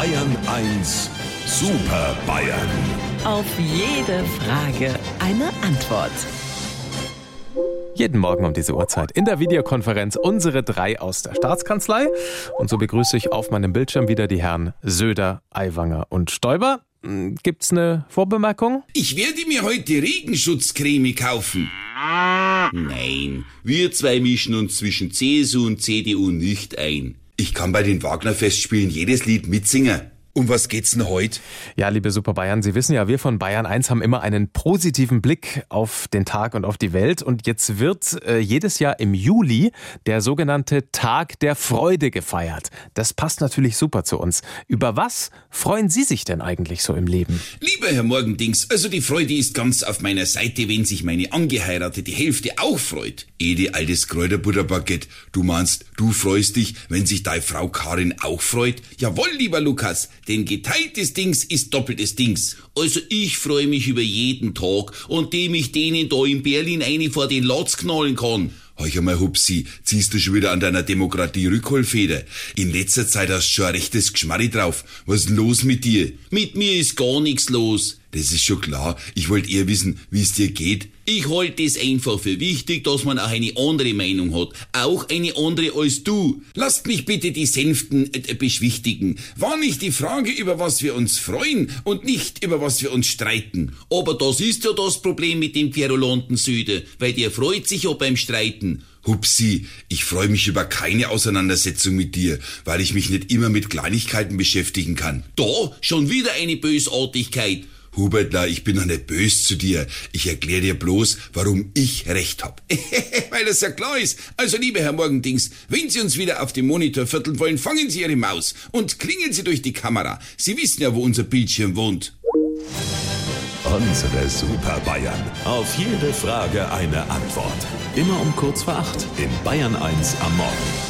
Bayern 1 Super Bayern. Auf jede Frage eine Antwort. Jeden Morgen um diese Uhrzeit in der Videokonferenz unsere drei aus der Staatskanzlei. Und so begrüße ich auf meinem Bildschirm wieder die Herren Söder, Aiwanger und Stoiber. Hm, Gibt's eine Vorbemerkung? Ich werde mir heute Regenschutzcreme kaufen. Nein, wir zwei mischen uns zwischen CSU und CDU nicht ein. Ich kann bei den Wagner-Festspielen jedes Lied mitsingen. Um was geht's denn heute? Ja, liebe Super Bayern, Sie wissen ja, wir von Bayern 1 haben immer einen positiven Blick auf den Tag und auf die Welt. Und jetzt wird äh, jedes Jahr im Juli der sogenannte Tag der Freude gefeiert. Das passt natürlich super zu uns. Über was freuen Sie sich denn eigentlich so im Leben? Lieber Herr Morgendings, also die Freude ist ganz auf meiner Seite, wenn sich meine angeheiratete Hälfte auch freut. Ede, altes Kräuterbutterbaguette, du meinst, du freust dich, wenn sich deine Frau Karin auch freut? Jawohl, lieber Lukas, denn geteiltes Dings ist doppeltes Dings. Also ich freue mich über jeden Tag, und dem ich denen da in Berlin eine vor den Latz knallen kann. Heuch einmal, Hupsi, ziehst du schon wieder an deiner Demokratie Rückholfeder? In letzter Zeit hast du schon ein rechtes Geschmarri drauf. Was ist los mit dir? Mit mir ist gar nichts los. Das ist schon klar. Ich wollte eher wissen, wie es dir geht. Ich halte es einfach für wichtig, dass man auch eine andere Meinung hat. Auch eine andere als du. Lasst mich bitte die Sänften äh, beschwichtigen. War nicht die Frage, über was wir uns freuen und nicht über was wir uns streiten. Aber das ist ja das Problem mit dem querulanten Süde, weil der freut sich ja beim Streiten. Hupsi, ich freue mich über keine Auseinandersetzung mit dir, weil ich mich nicht immer mit Kleinigkeiten beschäftigen kann. Da schon wieder eine Bösartigkeit. Hubertler, ich bin doch nicht bös zu dir. Ich erkläre dir bloß, warum ich recht hab. Weil das ja klar ist. Also, liebe Herr Morgendings, wenn Sie uns wieder auf dem Monitor vierteln wollen, fangen Sie Ihre Maus und klingeln Sie durch die Kamera. Sie wissen ja, wo unser Bildschirm wohnt. Unsere Super Bayern. Auf jede Frage eine Antwort. Immer um kurz vor acht in Bayern 1 am Morgen.